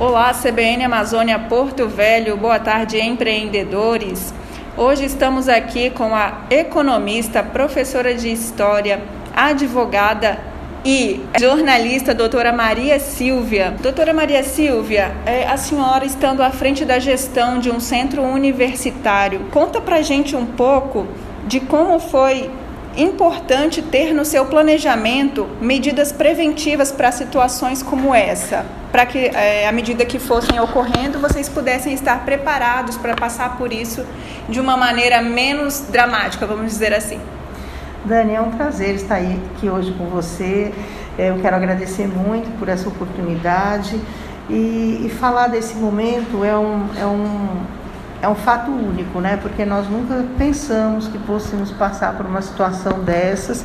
Olá, CBN Amazônia Porto Velho, boa tarde, empreendedores. Hoje estamos aqui com a economista, professora de História, advogada e jornalista doutora Maria Silvia. Doutora Maria Silvia, é, a senhora estando à frente da gestão de um centro universitário, conta pra gente um pouco de como foi importante ter no seu planejamento medidas preventivas para situações como essa, para que, é, à medida que fossem ocorrendo, vocês pudessem estar preparados para passar por isso de uma maneira menos dramática, vamos dizer assim. Dani, é um prazer estar aqui hoje com você. É, eu quero agradecer muito por essa oportunidade e, e falar desse momento é um, é um, é um fato único, né? Porque nós nunca pensamos que fôssemos passar por uma situação dessas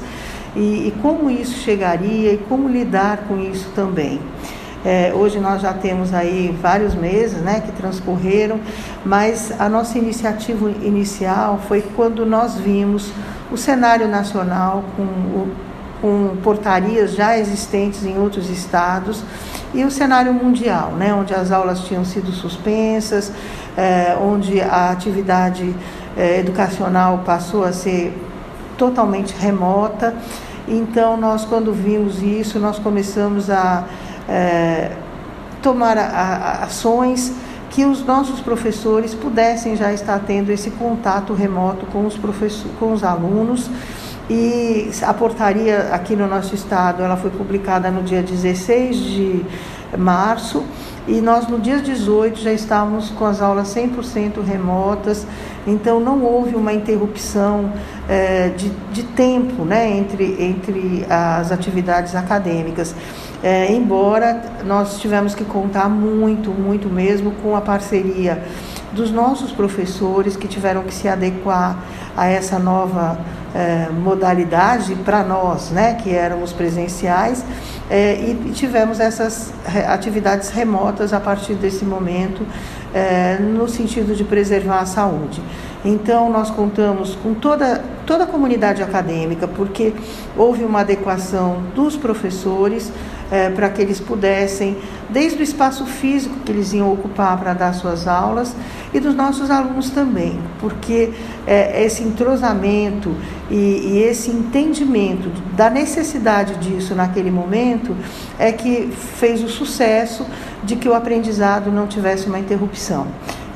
e, e como isso chegaria e como lidar com isso também. É, hoje nós já temos aí vários meses né, que transcorreram, mas a nossa iniciativa inicial foi quando nós vimos o cenário nacional com, o, com portarias já existentes em outros estados e o cenário mundial, né, onde as aulas tinham sido suspensas, é, onde a atividade é, educacional passou a ser totalmente remota. Então, nós, quando vimos isso, nós começamos a é, tomar a, a, ações que os nossos professores pudessem já estar tendo esse contato remoto com os, com os alunos. E a portaria aqui no nosso estado, ela foi publicada no dia 16 de março e nós no dia 18 já estávamos com as aulas 100% remotas, então não houve uma interrupção é, de, de tempo né, entre, entre as atividades acadêmicas. É, embora nós tivemos que contar muito, muito mesmo com a parceria dos nossos professores que tiveram que se adequar a essa nova é, modalidade para nós, né, que éramos presenciais, é, e tivemos essas atividades remotas a partir desse momento, é, no sentido de preservar a saúde. Então, nós contamos com toda, toda a comunidade acadêmica, porque houve uma adequação dos professores é, para que eles pudessem, desde o espaço físico que eles iam ocupar para dar suas aulas, e dos nossos alunos também, porque é, esse entrosamento e, e esse entendimento da necessidade disso naquele momento é que fez o sucesso de que o aprendizado não tivesse uma interrupção.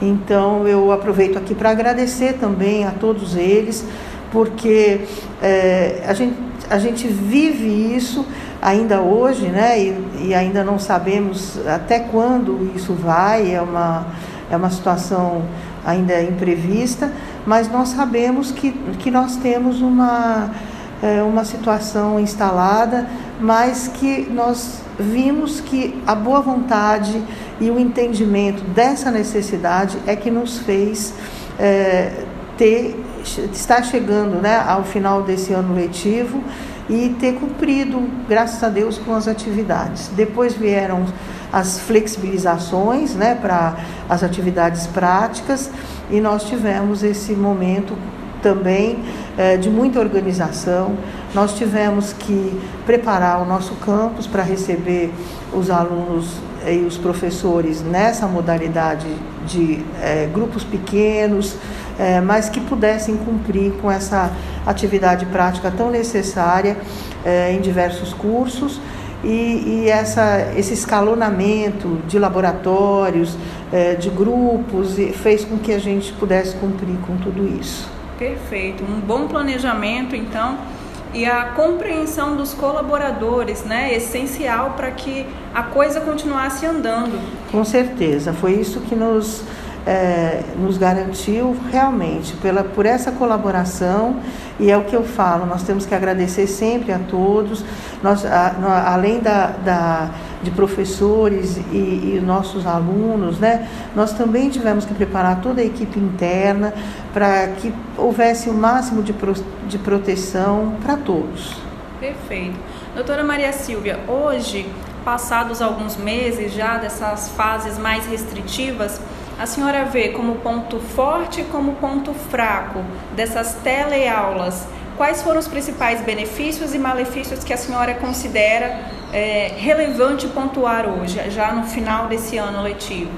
Então eu aproveito aqui para agradecer também a todos eles, porque é, a, gente, a gente vive isso ainda hoje, né? E, e, ainda não sabemos até quando isso vai, é uma, é uma situação ainda imprevista, mas nós sabemos que, que nós temos uma, é, uma situação instalada, mas que nós vimos que a boa vontade e o entendimento dessa necessidade é que nos fez é, ter, estar chegando né, ao final desse ano letivo e ter cumprido, graças a Deus, com as atividades. Depois vieram as flexibilizações né, para as atividades práticas e nós tivemos esse momento também é, de muita organização. Nós tivemos que preparar o nosso campus para receber os alunos e os professores nessa modalidade de é, grupos pequenos, é, mas que pudessem cumprir com essa atividade prática tão necessária é, em diversos cursos. E, e essa, esse escalonamento de laboratórios, é, de grupos, fez com que a gente pudesse cumprir com tudo isso. Perfeito. Um bom planejamento, então, e a compreensão dos colaboradores, né, essencial para que a coisa continuasse andando. Com certeza, foi isso que nos é, nos garantiu realmente pela, por essa colaboração e é o que eu falo, nós temos que agradecer sempre a todos, nós, a, além da, da, de professores e, e, nossos alunos, né, nós também tivemos que preparar toda a equipe interna para que houvesse o máximo de, pro, de proteção para todos. Perfeito. Doutora Maria Silvia, hoje, passados alguns meses já dessas fases mais restritivas, a senhora vê como ponto forte e como ponto fraco dessas teleaulas quais foram os principais benefícios e malefícios que a senhora considera é, relevante pontuar hoje, já no final desse ano letivo?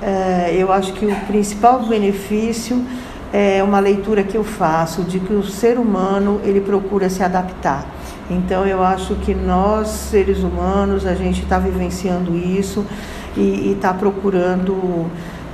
É, eu acho que o principal benefício é uma leitura que eu faço de que o ser humano ele procura se adaptar. Então eu acho que nós seres humanos a gente está vivenciando isso e está procurando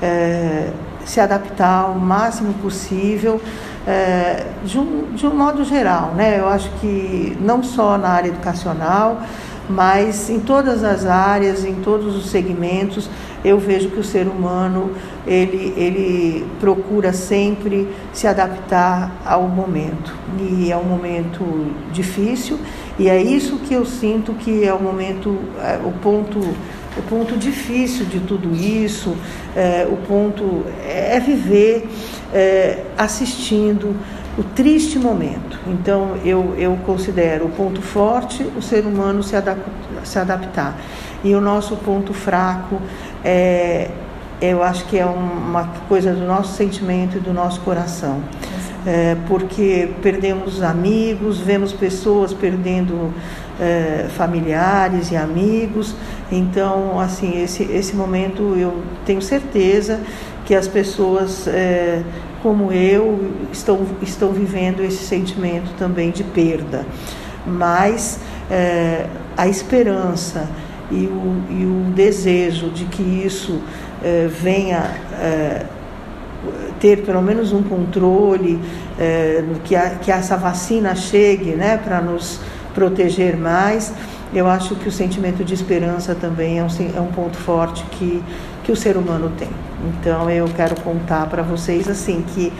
é, se adaptar o máximo possível é, de, um, de um modo geral, né? Eu acho que não só na área educacional, mas em todas as áreas, em todos os segmentos, eu vejo que o ser humano ele, ele procura sempre se adaptar ao momento. E é um momento difícil, e é isso que eu sinto que é o momento, é, o ponto o ponto difícil de tudo isso, é, o ponto é viver é, assistindo o triste momento. Então, eu, eu considero o ponto forte o ser humano se, se adaptar. E o nosso ponto fraco é, eu acho que é uma coisa do nosso sentimento e do nosso coração. É, porque perdemos amigos, vemos pessoas perdendo é, familiares e amigos. Então, assim, esse, esse momento eu tenho certeza que as pessoas é, como eu estão, estão vivendo esse sentimento também de perda. Mas é, a esperança e o, e o desejo de que isso é, venha é, ter pelo menos um controle, é, que, a, que essa vacina chegue né, para nos proteger mais. Eu acho que o sentimento de esperança também é um, é um ponto forte que, que o ser humano tem. Então eu quero contar para vocês assim que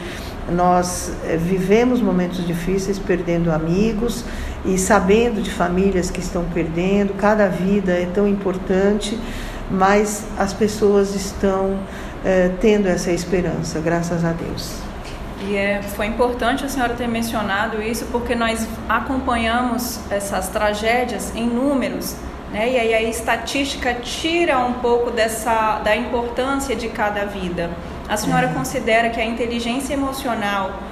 nós eh, vivemos momentos difíceis, perdendo amigos e sabendo de famílias que estão perdendo. Cada vida é tão importante, mas as pessoas estão é, tendo essa esperança, graças a Deus. E é, foi importante a senhora ter mencionado isso, porque nós acompanhamos essas tragédias em números, né? e aí a estatística tira um pouco dessa, da importância de cada vida. A senhora uhum. considera que a inteligência emocional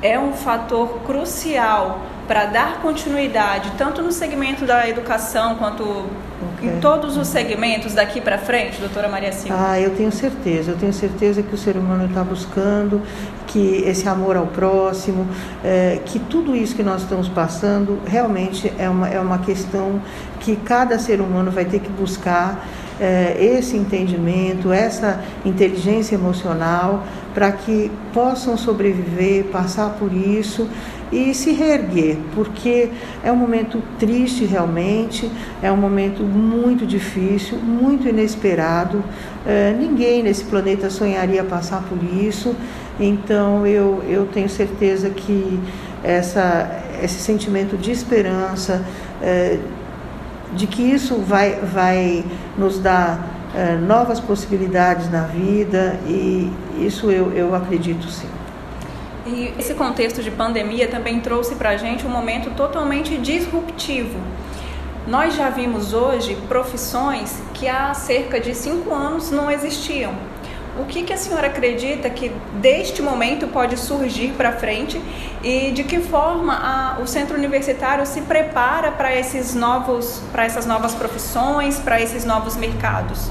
é um fator crucial para dar continuidade, tanto no segmento da educação quanto okay. em todos os segmentos daqui para frente, doutora Maria Silva? Ah, eu tenho certeza, eu tenho certeza que o ser humano está buscando que esse amor ao próximo, é, que tudo isso que nós estamos passando realmente é uma, é uma questão que cada ser humano vai ter que buscar esse entendimento, essa inteligência emocional para que possam sobreviver, passar por isso e se reerguer, porque é um momento triste realmente, é um momento muito difícil, muito inesperado. É, ninguém nesse planeta sonharia passar por isso, então eu, eu tenho certeza que essa, esse sentimento de esperança, é, de que isso vai, vai nos dar é, novas possibilidades na vida, e isso eu, eu acredito sim. E esse contexto de pandemia também trouxe para a gente um momento totalmente disruptivo. Nós já vimos hoje profissões que há cerca de cinco anos não existiam. O que, que a senhora acredita que deste momento pode surgir para frente e de que forma a, o centro universitário se prepara para esses novos, para essas novas profissões, para esses novos mercados?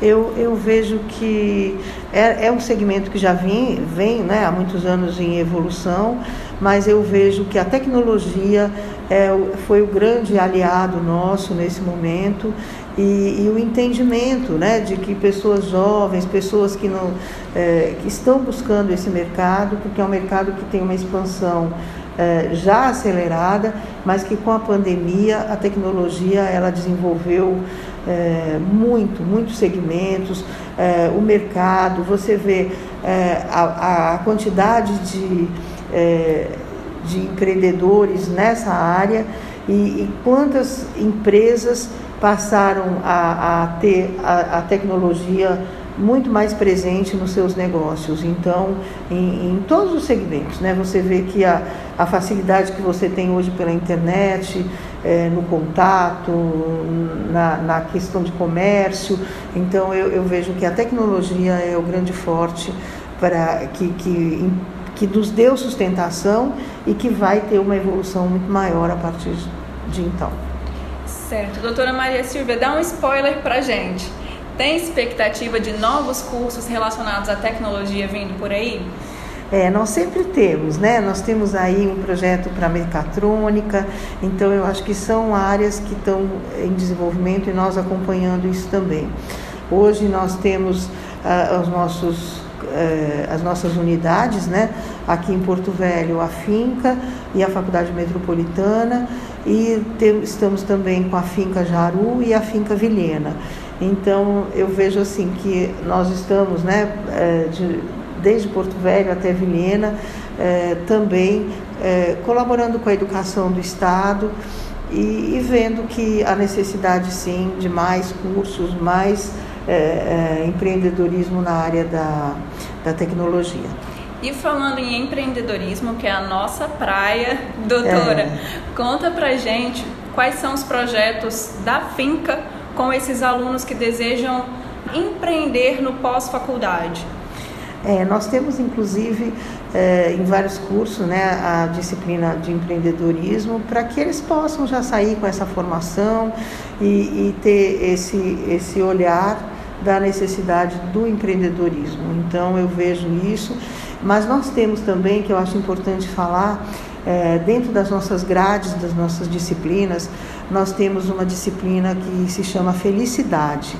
eu, eu vejo que é, é um segmento que já vem, vem né, há muitos anos em evolução, mas eu vejo que a tecnologia é, foi o grande aliado nosso nesse momento e, e, o entendimento né, de que pessoas jovens, pessoas que, não, é, que estão buscando esse mercado, porque é um mercado que tem uma expansão é, já acelerada, mas que com a pandemia a tecnologia ela desenvolveu é, muito, muitos segmentos, é, o mercado, você vê é, a, a, quantidade de, é, de empreendedores nessa área e, e quantas empresas passaram a, a ter a, a tecnologia muito mais presente nos seus negócios. Então, em, em, todos os segmentos, né? Você vê que a, a facilidade que você tem hoje pela internet, é, no contato, na, na, questão de comércio. Então, eu, eu, vejo que a tecnologia é o grande forte para que, que que nos deu sustentação e que vai ter uma evolução muito maior a partir de então. Certo. Doutora Maria Silvia, dá um spoiler para gente. Tem expectativa de novos cursos relacionados à tecnologia vindo por aí? É, nós sempre temos, né? Nós temos aí um projeto para mecatrônica, então eu acho que são áreas que estão em desenvolvimento e nós acompanhando isso também. Hoje nós temos ah, os nossos, eh, as nossas unidades, né? Aqui em Porto Velho, a Finca e a Faculdade Metropolitana, e estamos também com a Finca Jaru e a Finca Vilhena. Então eu vejo assim que nós estamos, né? Eh, de, desde Porto Velho até Vilhena, eh, também eh, colaborando com a educação do Estado e, e, vendo que a necessidade sim de mais cursos, mais empreendedorismo na área da, da tecnologia. E falando em empreendedorismo, que é a nossa praia, doutora, é. conta pra gente quais são os projetos da finca com esses alunos que desejam empreender no pós-faculdade. É, nós temos, inclusive, é, em vários cursos, né, a disciplina de empreendedorismo, para que eles possam já sair com essa formação e, e, ter esse, esse olhar da necessidade do empreendedorismo. Então, eu vejo isso, mas nós temos também, que eu acho importante falar, é, dentro das nossas grades, das nossas disciplinas, nós temos uma disciplina que se chama Felicidade.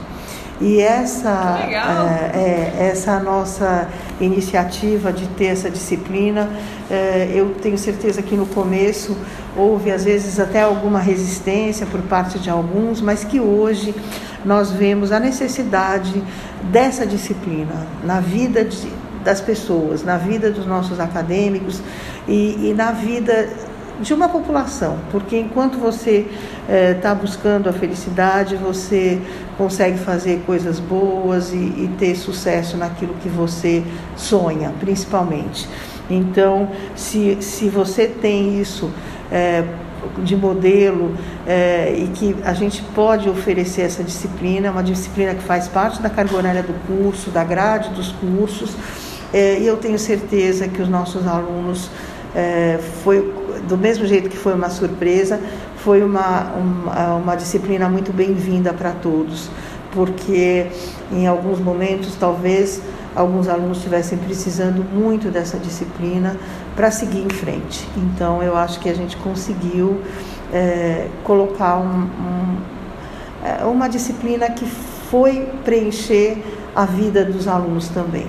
E essa, é, é, essa nossa iniciativa de ter essa disciplina, é, eu tenho certeza que no começo houve às vezes até alguma resistência por parte de alguns, mas que hoje nós vemos a necessidade dessa disciplina na vida de, das pessoas, na vida dos nossos acadêmicos e, e na vida de uma população, porque enquanto você está eh, buscando a felicidade, você consegue fazer coisas boas e, e, ter sucesso naquilo que você sonha, principalmente. Então, se, se você tem isso eh, de modelo eh, e que a gente pode oferecer essa disciplina, uma disciplina que faz parte da carga horária do curso, da grade dos cursos, e eu tenho certeza que os nossos alunos foi do mesmo jeito que foi uma surpresa, foi uma, uma, uma disciplina muito bem-vinda para todos, porque em alguns momentos talvez alguns alunos estivessem precisando muito dessa disciplina para seguir em frente. Então eu acho que a gente conseguiu é, colocar um, um, uma disciplina que foi preencher a vida dos alunos também.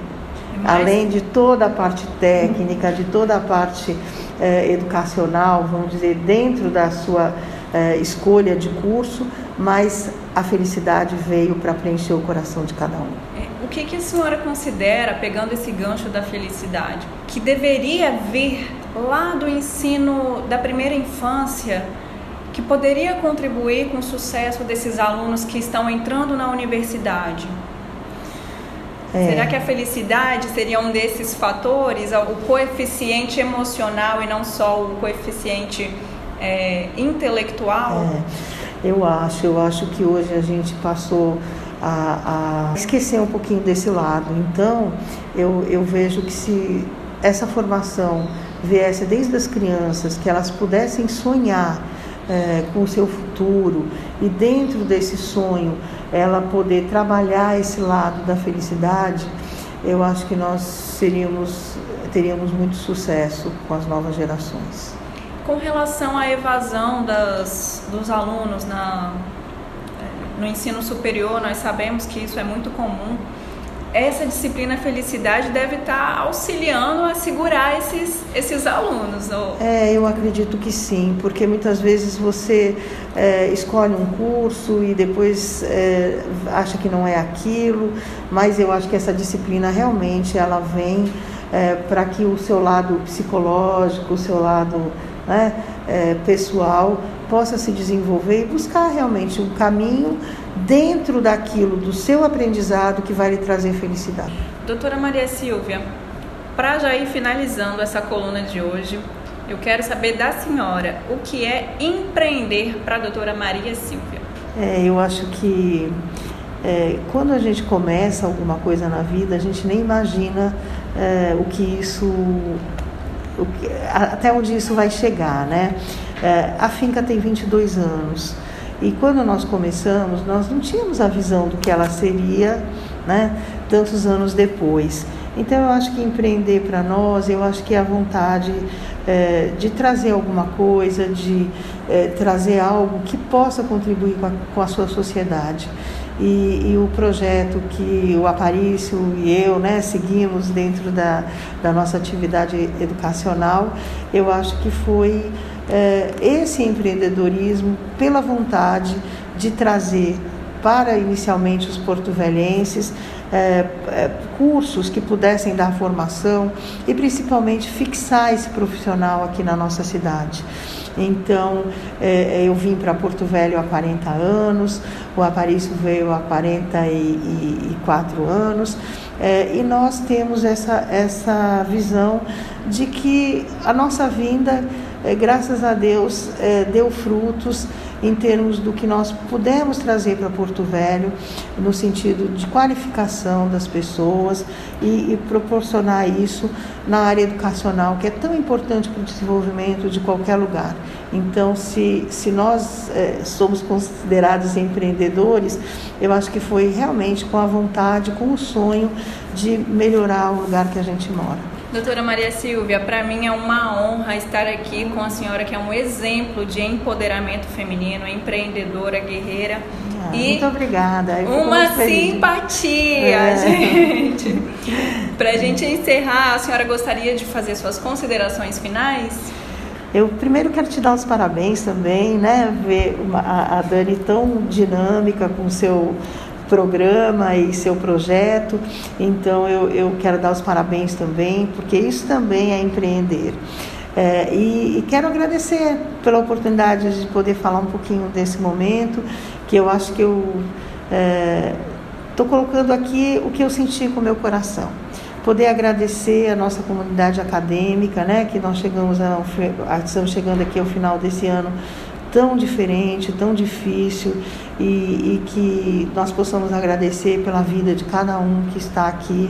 Além de toda a parte técnica, de toda a parte eh, educacional, vamos dizer, dentro da sua eh, escolha de curso, mas a felicidade veio para preencher o coração de cada um. É, o que, que a senhora considera, pegando esse gancho da felicidade, que deveria vir lá do ensino da primeira infância, que poderia contribuir com o sucesso desses alunos que estão entrando na universidade? É. Será que a felicidade seria um desses fatores, o coeficiente emocional e não só o coeficiente é, intelectual? É, eu acho, eu acho que hoje a gente passou a, a, esquecer um pouquinho desse lado. Então, eu, eu vejo que se essa formação viesse desde as crianças, que elas pudessem sonhar é, com o seu futuro e dentro desse sonho ela poder trabalhar esse lado da felicidade, eu acho que nós seríamos, teríamos muito sucesso com as novas gerações. Com relação à evasão das, dos alunos na, no ensino superior, nós sabemos que isso é muito comum essa disciplina felicidade deve estar auxiliando a segurar esses, esses alunos. Ou... É, eu acredito que sim, porque muitas vezes você é, escolhe um curso e depois é, acha que não é aquilo, mas eu acho que essa disciplina realmente ela vem é, para que o seu lado psicológico, o seu lado né, é, pessoal possa se desenvolver e buscar realmente um caminho dentro daquilo do seu aprendizado que vai lhe trazer felicidade. Doutora Maria Silvia, para já ir finalizando essa coluna de hoje, eu quero saber da senhora o que é empreender para a doutora Maria Silvia. É, eu acho que é, quando a gente começa alguma coisa na vida, a gente nem imagina é, o que isso, o que, até onde isso vai chegar, né? É, a finca tem 22 anos e quando nós começamos, nós não tínhamos a visão do que ela seria, né? Tantos anos depois. Então eu acho que empreender para nós, eu acho que é a vontade é, de trazer alguma coisa, de é, trazer algo que possa contribuir com a, com a sua sociedade. E, e, o projeto que o Aparício e eu né, seguimos dentro da, da nossa atividade educacional, eu acho que foi esse empreendedorismo pela vontade de trazer para inicialmente os porto-velhenses é, é, cursos que pudessem dar formação e principalmente fixar esse profissional aqui na nossa cidade. Então, é, eu vim para Porto Velho há 40 anos, o Aparício veio há 44 anos, e nós temos essa, essa visão de que a nossa vinda, é, graças a Deus, é, deu frutos em termos do que nós pudemos trazer para Porto Velho, no sentido de qualificação das pessoas e, e proporcionar isso na área educacional, que é tão importante para o desenvolvimento de qualquer lugar. Então, se, se nós é, somos considerados empreendedores, eu acho que foi realmente com a vontade, com o sonho de melhorar o lugar que a gente mora. Doutora Maria Silvia, para mim é uma honra estar aqui com a senhora, que é um exemplo de empoderamento feminino, empreendedora, guerreira. Ah, e muito obrigada. uma simpatia, é. gente. Para a gente encerrar, a senhora gostaria de fazer suas considerações finais? Eu primeiro quero te dar os parabéns também, né? Ver uma, a Dani tão dinâmica com seu programa e seu projeto. Então eu, eu quero dar os parabéns também, porque isso também é empreender. É, e, e, quero agradecer pela oportunidade de poder falar um pouquinho desse momento, que eu acho que eu estou é, colocando aqui o que eu senti com o meu coração. Poder agradecer a nossa comunidade acadêmica, né, que nós chegamos a, estamos chegando aqui ao final desse ano tão diferente, tão difícil e, e, que nós possamos agradecer pela vida de cada um que está aqui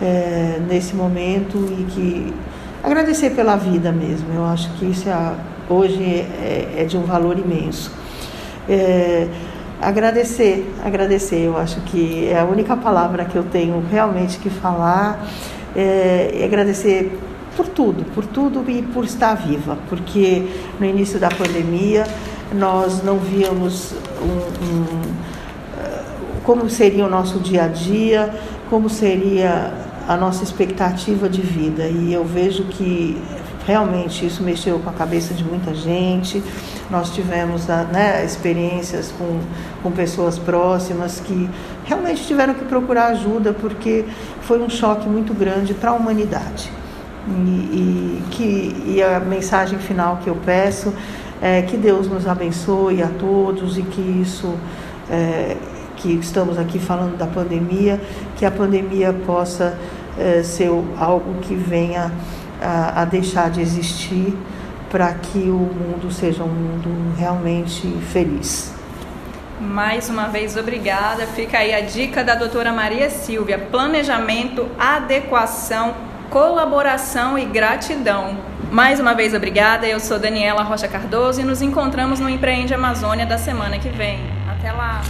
é, nesse momento e que agradecer pela vida mesmo. Eu acho que isso é, hoje é, é, de um valor imenso. É, agradecer, agradecer. Eu acho que é a única palavra que eu tenho realmente que falar. É, agradecer por tudo, por tudo e por estar viva, porque no início da pandemia nós não víamos um, um, como seria o nosso dia a dia, como seria a nossa expectativa de vida. E eu vejo que realmente isso mexeu com a cabeça de muita gente. Nós tivemos né, experiências com, com pessoas próximas que realmente tiveram que procurar ajuda porque foi um choque muito grande para a humanidade. E, e, que, e a mensagem final que eu peço é que Deus nos abençoe a todos e que isso, é, que estamos aqui falando da pandemia, que a pandemia possa é, ser algo que venha a, a deixar de existir para que o mundo seja um mundo realmente feliz. Mais uma vez, obrigada. Fica aí a dica da doutora Maria Silvia: planejamento, adequação colaboração e gratidão. Mais uma vez, obrigada. Eu sou Daniela Rocha Cardoso e nos encontramos no Empreende Amazônia da semana que vem. Até lá!